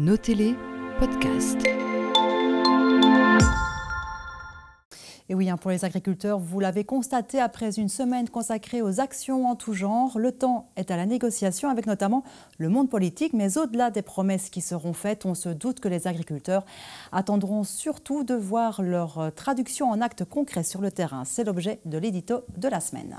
Nos télé, podcast. Et oui, hein, pour les agriculteurs, vous l'avez constaté, après une semaine consacrée aux actions en tout genre, le temps est à la négociation avec notamment le monde politique. Mais au-delà des promesses qui seront faites, on se doute que les agriculteurs attendront surtout de voir leur traduction en actes concrets sur le terrain. C'est l'objet de l'édito de la semaine.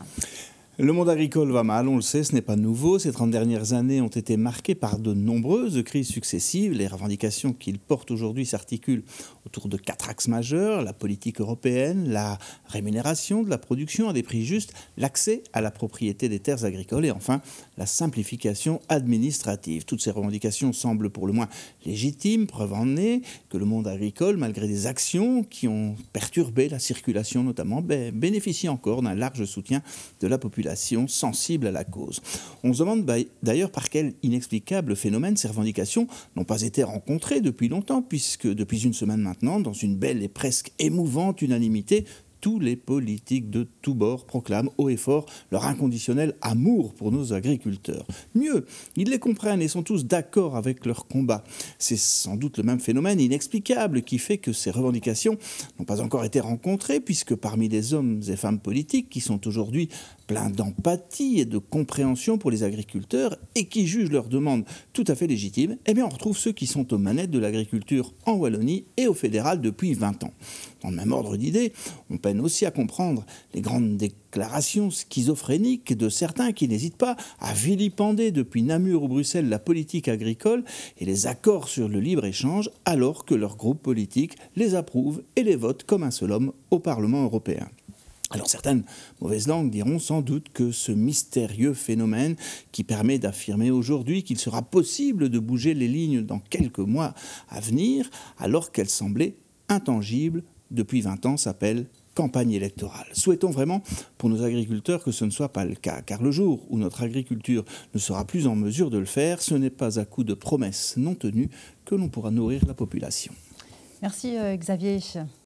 Le monde agricole va mal, on le sait, ce n'est pas nouveau. Ces 30 dernières années ont été marquées par de nombreuses crises successives. Les revendications qu'il porte aujourd'hui s'articulent autour de quatre axes majeurs la politique européenne, la rémunération de la production à des prix justes, l'accès à la propriété des terres agricoles et enfin la simplification administrative. Toutes ces revendications semblent pour le moins légitimes, preuve en est que le monde agricole, malgré des actions qui ont perturbé la circulation notamment, ben, bénéficie encore d'un large soutien de la population sensible à la cause. On se demande bah, d'ailleurs par quel inexplicable phénomène ces revendications n'ont pas été rencontrées depuis longtemps, puisque depuis une semaine maintenant, dans une belle et presque émouvante unanimité, tous les politiques de tous bords proclament haut et fort leur inconditionnel amour pour nos agriculteurs. Mieux, ils les comprennent et sont tous d'accord avec leur combat. C'est sans doute le même phénomène inexplicable qui fait que ces revendications n'ont pas encore été rencontrées, puisque parmi les hommes et femmes politiques qui sont aujourd'hui pleins d'empathie et de compréhension pour les agriculteurs et qui jugent leurs demandes tout à fait légitimes, eh on retrouve ceux qui sont aux manettes de l'agriculture en Wallonie et au fédéral depuis 20 ans. Dans le même ordre d'idées, on peine aussi à comprendre les grandes déclarations schizophréniques de certains qui n'hésitent pas à vilipender depuis Namur ou Bruxelles la politique agricole et les accords sur le libre-échange alors que leur groupe politique les approuve et les vote comme un seul homme au Parlement européen. Alors certaines mauvaises langues diront sans doute que ce mystérieux phénomène qui permet d'affirmer aujourd'hui qu'il sera possible de bouger les lignes dans quelques mois à venir, alors qu'elles semblaient intangibles depuis 20 ans, s'appelle campagne électorale. Souhaitons vraiment pour nos agriculteurs que ce ne soit pas le cas, car le jour où notre agriculture ne sera plus en mesure de le faire, ce n'est pas à coup de promesses non tenues que l'on pourra nourrir la population. Merci euh, Xavier.